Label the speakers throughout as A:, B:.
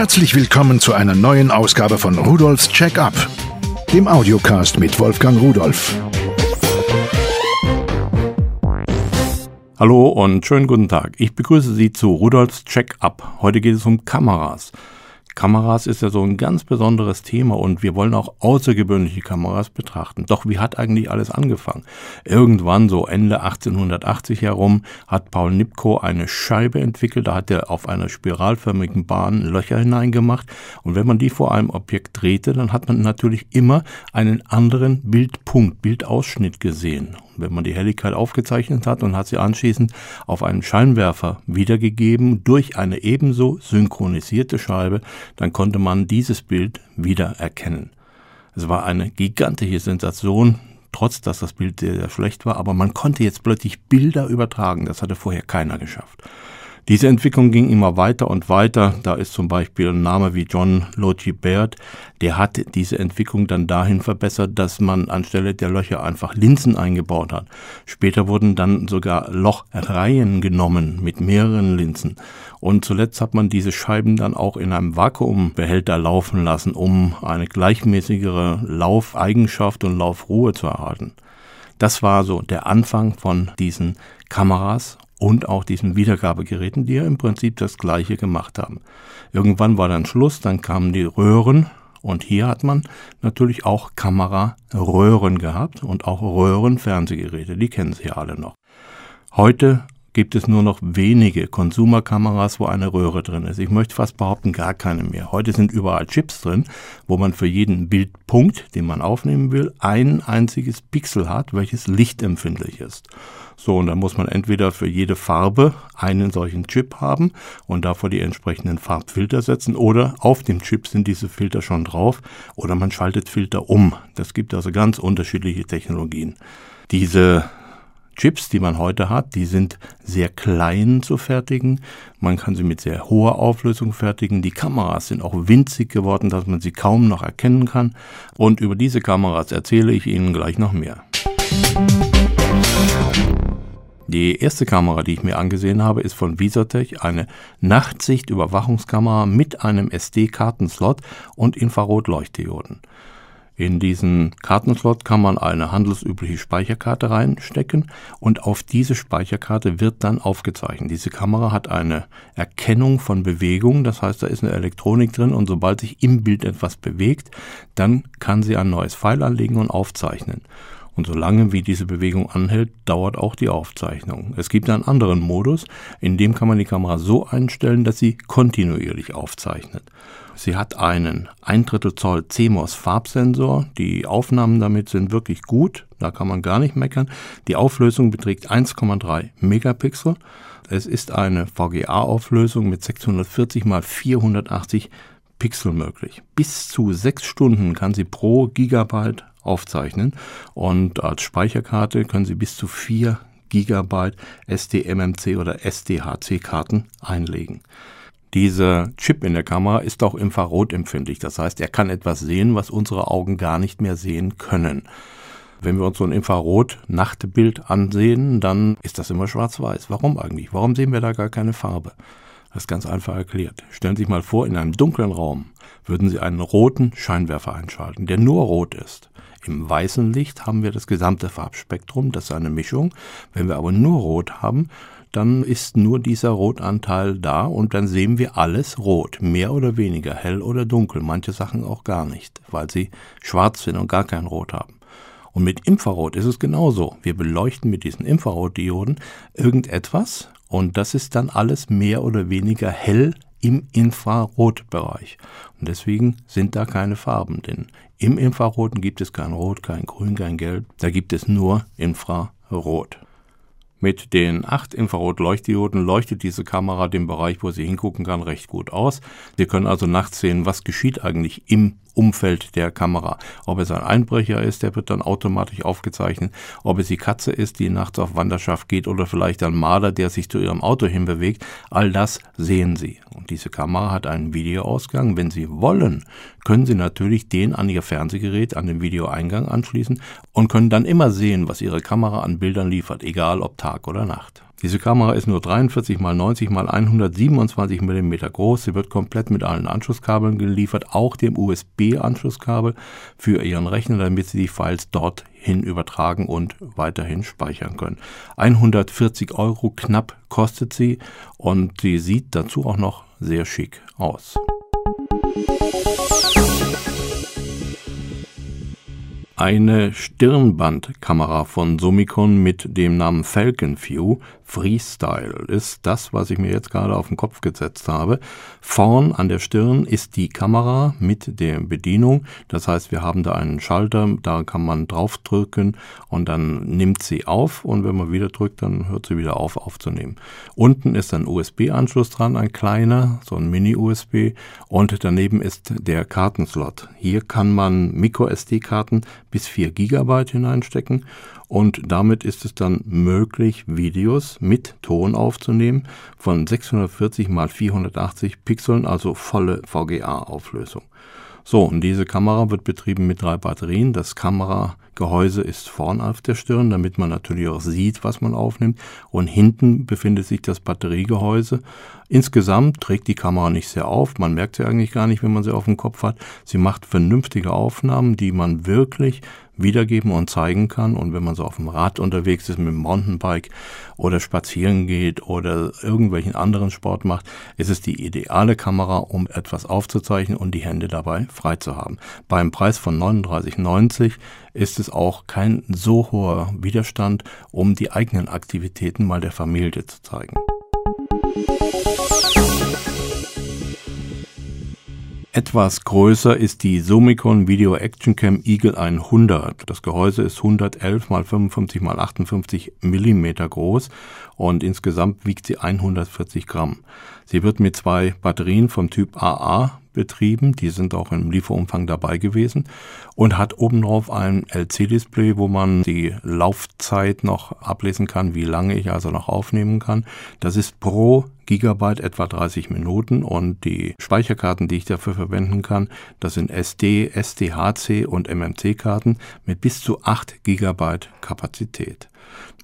A: Herzlich willkommen zu einer neuen Ausgabe von Rudolfs Check-up, dem Audiocast mit Wolfgang Rudolf.
B: Hallo und schönen guten Tag. Ich begrüße Sie zu Rudolfs Check-up. Heute geht es um Kameras. Kameras ist ja so ein ganz besonderes Thema und wir wollen auch außergewöhnliche Kameras betrachten. Doch wie hat eigentlich alles angefangen? Irgendwann, so Ende 1880 herum, hat Paul Nipkow eine Scheibe entwickelt. Da hat er auf einer spiralförmigen Bahn Löcher hineingemacht. Und wenn man die vor einem Objekt drehte, dann hat man natürlich immer einen anderen Bildpunkt, Bildausschnitt gesehen wenn man die Helligkeit aufgezeichnet hat und hat sie anschließend auf einen Scheinwerfer wiedergegeben durch eine ebenso synchronisierte Scheibe, dann konnte man dieses Bild wiedererkennen. Es war eine gigantische Sensation, trotz dass das Bild sehr, sehr schlecht war, aber man konnte jetzt plötzlich Bilder übertragen, das hatte vorher keiner geschafft. Diese Entwicklung ging immer weiter und weiter. Da ist zum Beispiel ein Name wie John Logie Baird, der hat diese Entwicklung dann dahin verbessert, dass man anstelle der Löcher einfach Linsen eingebaut hat. Später wurden dann sogar Lochreihen genommen mit mehreren Linsen. Und zuletzt hat man diese Scheiben dann auch in einem Vakuumbehälter laufen lassen, um eine gleichmäßigere Laufeigenschaft und Laufruhe zu erhalten. Das war so der Anfang von diesen Kameras und auch diesen Wiedergabegeräten, die ja im Prinzip das gleiche gemacht haben. Irgendwann war dann Schluss, dann kamen die Röhren und hier hat man natürlich auch Kameraröhren gehabt und auch Röhrenfernsehgeräte, die kennen Sie ja alle noch. Heute gibt es nur noch wenige Konsumerkameras, wo eine Röhre drin ist. Ich möchte fast behaupten, gar keine mehr. Heute sind überall Chips drin, wo man für jeden Bildpunkt, den man aufnehmen will, ein einziges Pixel hat, welches lichtempfindlich ist. So, und dann muss man entweder für jede Farbe einen solchen Chip haben und davor die entsprechenden Farbfilter setzen oder auf dem Chip sind diese Filter schon drauf oder man schaltet Filter um. Das gibt also ganz unterschiedliche Technologien. Diese Chips, die man heute hat, die sind sehr klein zu fertigen. Man kann sie mit sehr hoher Auflösung fertigen. Die Kameras sind auch winzig geworden, dass man sie kaum noch erkennen kann. Und über diese Kameras erzähle ich Ihnen gleich noch mehr. Die erste Kamera, die ich mir angesehen habe, ist von Visotech, eine Nachtsicht-Überwachungskamera mit einem SD-Kartenslot und Infrarotleuchtdioden. In diesen Kartenslot kann man eine handelsübliche Speicherkarte reinstecken und auf diese Speicherkarte wird dann aufgezeichnet. Diese Kamera hat eine Erkennung von Bewegung, das heißt, da ist eine Elektronik drin und sobald sich im Bild etwas bewegt, dann kann sie ein neues Pfeil anlegen und aufzeichnen. Und solange wie diese Bewegung anhält, dauert auch die Aufzeichnung. Es gibt einen anderen Modus, in dem kann man die Kamera so einstellen, dass sie kontinuierlich aufzeichnet. Sie hat einen 1 Drittel Zoll CMOS Farbsensor. Die Aufnahmen damit sind wirklich gut. Da kann man gar nicht meckern. Die Auflösung beträgt 1,3 Megapixel. Es ist eine VGA-Auflösung mit 640 x 480 Pixel möglich. Bis zu sechs Stunden kann sie pro Gigabyte aufzeichnen und als Speicherkarte können Sie bis zu 4 GB SDMMC oder SDHC-Karten einlegen. Dieser Chip in der Kamera ist auch infrarotempfindlich. Das heißt, er kann etwas sehen, was unsere Augen gar nicht mehr sehen können. Wenn wir uns so ein Infrarot-Nachtbild ansehen, dann ist das immer schwarz-weiß. Warum eigentlich? Warum sehen wir da gar keine Farbe? Das ist ganz einfach erklärt. Stellen Sie sich mal vor, in einem dunklen Raum würden Sie einen roten Scheinwerfer einschalten, der nur rot ist. Im weißen Licht haben wir das gesamte Farbspektrum, das ist eine Mischung. Wenn wir aber nur rot haben, dann ist nur dieser Rotanteil da und dann sehen wir alles rot, mehr oder weniger, hell oder dunkel, manche Sachen auch gar nicht, weil sie schwarz sind und gar kein Rot haben. Und mit Infrarot ist es genauso. Wir beleuchten mit diesen Infrarotdioden irgendetwas und das ist dann alles mehr oder weniger hell im Infrarotbereich. Und deswegen sind da keine Farben, denn im Infraroten gibt es kein Rot, kein Grün, kein Gelb, da gibt es nur Infrarot. Mit den acht Infrarotleuchtdioden leuchtet diese Kamera den Bereich, wo sie hingucken kann, recht gut aus. Sie können also nachts sehen, was geschieht eigentlich im Umfeld der Kamera. Ob es ein Einbrecher ist, der wird dann automatisch aufgezeichnet. Ob es die Katze ist, die nachts auf Wanderschaft geht oder vielleicht ein Marder, der sich zu ihrem Auto hinbewegt. All das sehen Sie. Und diese Kamera hat einen Videoausgang. Wenn Sie wollen, können Sie natürlich den an Ihr Fernsehgerät an den Videoeingang anschließen und können dann immer sehen, was Ihre Kamera an Bildern liefert, egal ob Tag oder Nacht. Diese Kamera ist nur 43 x 90 x 127 mm groß. Sie wird komplett mit allen Anschlusskabeln geliefert, auch dem USB-Anschlusskabel für Ihren Rechner, damit Sie die Files dorthin übertragen und weiterhin speichern können. 140 Euro knapp kostet sie und sie sieht dazu auch noch sehr schick aus. Eine Stirnbandkamera von Summicon mit dem Namen Falcon View Freestyle ist das, was ich mir jetzt gerade auf den Kopf gesetzt habe. Vorn an der Stirn ist die Kamera mit der Bedienung. Das heißt, wir haben da einen Schalter, da kann man draufdrücken und dann nimmt sie auf und wenn man wieder drückt, dann hört sie wieder auf aufzunehmen. Unten ist ein USB-Anschluss dran, ein kleiner, so ein Mini-USB und daneben ist der Kartenslot. Hier kann man Micro-SD-Karten bis 4 GB hineinstecken und damit ist es dann möglich, Videos mit Ton aufzunehmen von 640 x 480 Pixeln, also volle VGA-Auflösung. So, und diese Kamera wird betrieben mit drei Batterien. Das Kameragehäuse ist vorn auf der Stirn, damit man natürlich auch sieht, was man aufnimmt. Und hinten befindet sich das Batteriegehäuse. Insgesamt trägt die Kamera nicht sehr auf. Man merkt sie eigentlich gar nicht, wenn man sie auf dem Kopf hat. Sie macht vernünftige Aufnahmen, die man wirklich wiedergeben und zeigen kann. Und wenn man so auf dem Rad unterwegs ist mit dem Mountainbike oder spazieren geht oder irgendwelchen anderen Sport macht, ist es die ideale Kamera, um etwas aufzuzeichnen und die Hände dabei frei zu haben. Beim Preis von 39,90 ist es auch kein so hoher Widerstand, um die eigenen Aktivitäten mal der Familie zu zeigen. Etwas größer ist die Summicon Video Action Cam Eagle 100. Das Gehäuse ist 111 x 55 x 58 mm groß und insgesamt wiegt sie 140 Gramm. Sie wird mit zwei Batterien vom Typ AA betrieben, die sind auch im Lieferumfang dabei gewesen und hat obendrauf ein LC-Display, wo man die Laufzeit noch ablesen kann, wie lange ich also noch aufnehmen kann. Das ist pro Gigabyte etwa 30 Minuten und die Speicherkarten, die ich dafür verwenden kann, das sind SD, SDHC und MMC-Karten mit bis zu 8 Gigabyte Kapazität.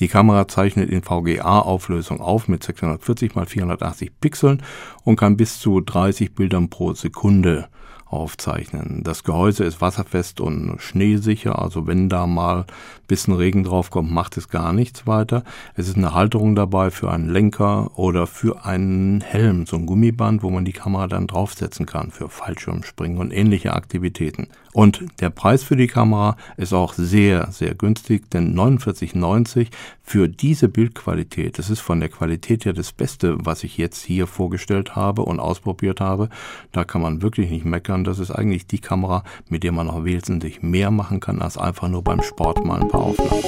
B: Die Kamera zeichnet in VGA-Auflösung auf mit 640 x 480 Pixeln und kann bis zu 30 Bildern pro Sekunde aufzeichnen. Das Gehäuse ist wasserfest und schneesicher, also wenn da mal ein bisschen Regen draufkommt, macht es gar nichts weiter. Es ist eine Halterung dabei für einen Lenker oder für einen Helm, so ein Gummiband, wo man die Kamera dann draufsetzen kann für Fallschirmspringen und ähnliche Aktivitäten. Und der Preis für die Kamera ist auch sehr, sehr günstig, denn 49,90 für diese Bildqualität, das ist von der Qualität her das Beste, was ich jetzt hier vorgestellt habe und ausprobiert habe. Da kann man wirklich nicht meckern. Das ist eigentlich die Kamera, mit der man noch wesentlich mehr machen kann, als einfach nur beim Sport mal ein paar Aufnahmen.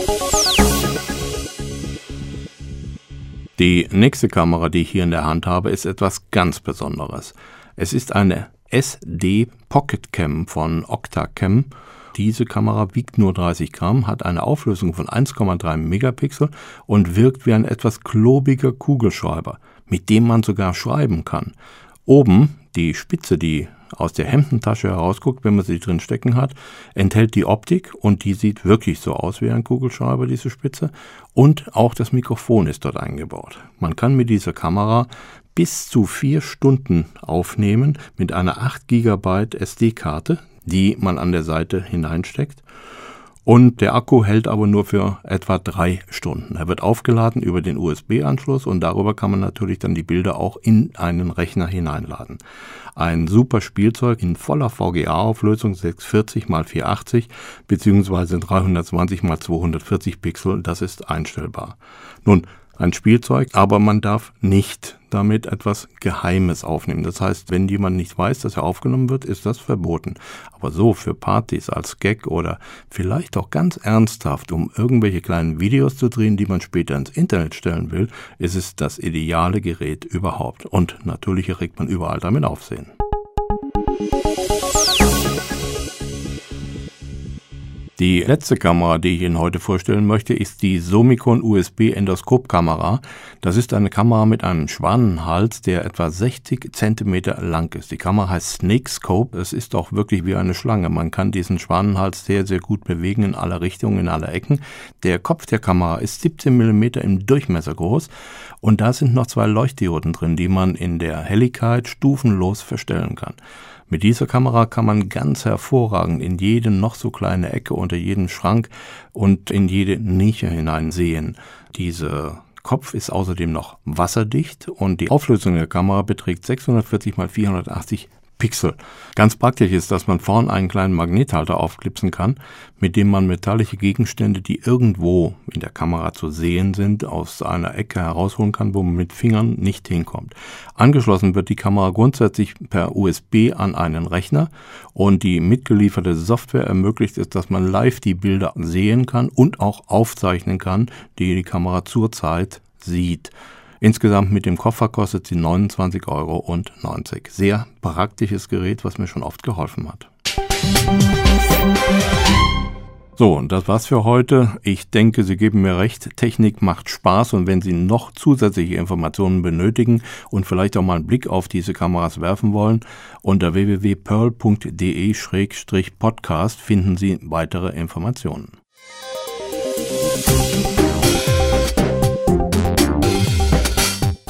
B: Die nächste Kamera, die ich hier in der Hand habe, ist etwas ganz Besonderes. Es ist eine SD Pocket Cam von Octacam. Diese Kamera wiegt nur 30 Gramm, hat eine Auflösung von 1,3 Megapixel und wirkt wie ein etwas klobiger Kugelschreiber, mit dem man sogar schreiben kann. Oben die Spitze, die aus der Hemdentasche herausguckt, wenn man sie drin stecken hat, enthält die Optik und die sieht wirklich so aus wie ein Kugelschreiber, diese Spitze. Und auch das Mikrofon ist dort eingebaut. Man kann mit dieser Kamera bis zu vier Stunden aufnehmen mit einer 8 GB SD-Karte, die man an der Seite hineinsteckt. Und der Akku hält aber nur für etwa drei Stunden. Er wird aufgeladen über den USB-Anschluss und darüber kann man natürlich dann die Bilder auch in einen Rechner hineinladen. Ein super Spielzeug in voller VGA-Auflösung 640 x 480 bzw. 320 x 240 Pixel, das ist einstellbar. Nun, ein Spielzeug, aber man darf nicht damit etwas Geheimes aufnehmen. Das heißt, wenn jemand nicht weiß, dass er aufgenommen wird, ist das verboten. Aber so für Partys als Gag oder vielleicht auch ganz ernsthaft, um irgendwelche kleinen Videos zu drehen, die man später ins Internet stellen will, ist es das ideale Gerät überhaupt. Und natürlich erregt man überall damit Aufsehen. Die letzte Kamera, die ich Ihnen heute vorstellen möchte, ist die Somicon USB Endoskopkamera. Das ist eine Kamera mit einem Schwanenhals, der etwa 60 Zentimeter lang ist. Die Kamera heißt Snake Scope. Es ist auch wirklich wie eine Schlange. Man kann diesen Schwanenhals sehr, sehr gut bewegen in alle Richtungen, in alle Ecken. Der Kopf der Kamera ist 17 Millimeter im Durchmesser groß und da sind noch zwei Leuchtdioden drin, die man in der Helligkeit stufenlos verstellen kann. Mit dieser Kamera kann man ganz hervorragend in jede noch so kleine Ecke unter jeden Schrank und in jede Nische hineinsehen. Diese Kopf ist außerdem noch wasserdicht und die Auflösung der Kamera beträgt 640 x 480 Pixel. Ganz praktisch ist, dass man vorn einen kleinen Magnethalter aufklipsen kann, mit dem man metallische Gegenstände, die irgendwo in der Kamera zu sehen sind, aus einer Ecke herausholen kann, wo man mit Fingern nicht hinkommt. Angeschlossen wird die Kamera grundsätzlich per USB an einen Rechner und die mitgelieferte Software ermöglicht es, dass man live die Bilder sehen kann und auch aufzeichnen kann, die die Kamera zurzeit sieht. Insgesamt mit dem Koffer kostet sie 29,90 Euro. Sehr praktisches Gerät, was mir schon oft geholfen hat. So, und das war's für heute. Ich denke, Sie geben mir recht. Technik macht Spaß und wenn Sie noch zusätzliche Informationen benötigen und vielleicht auch mal einen Blick auf diese Kameras werfen wollen, unter www.pearl.de-podcast finden Sie weitere Informationen.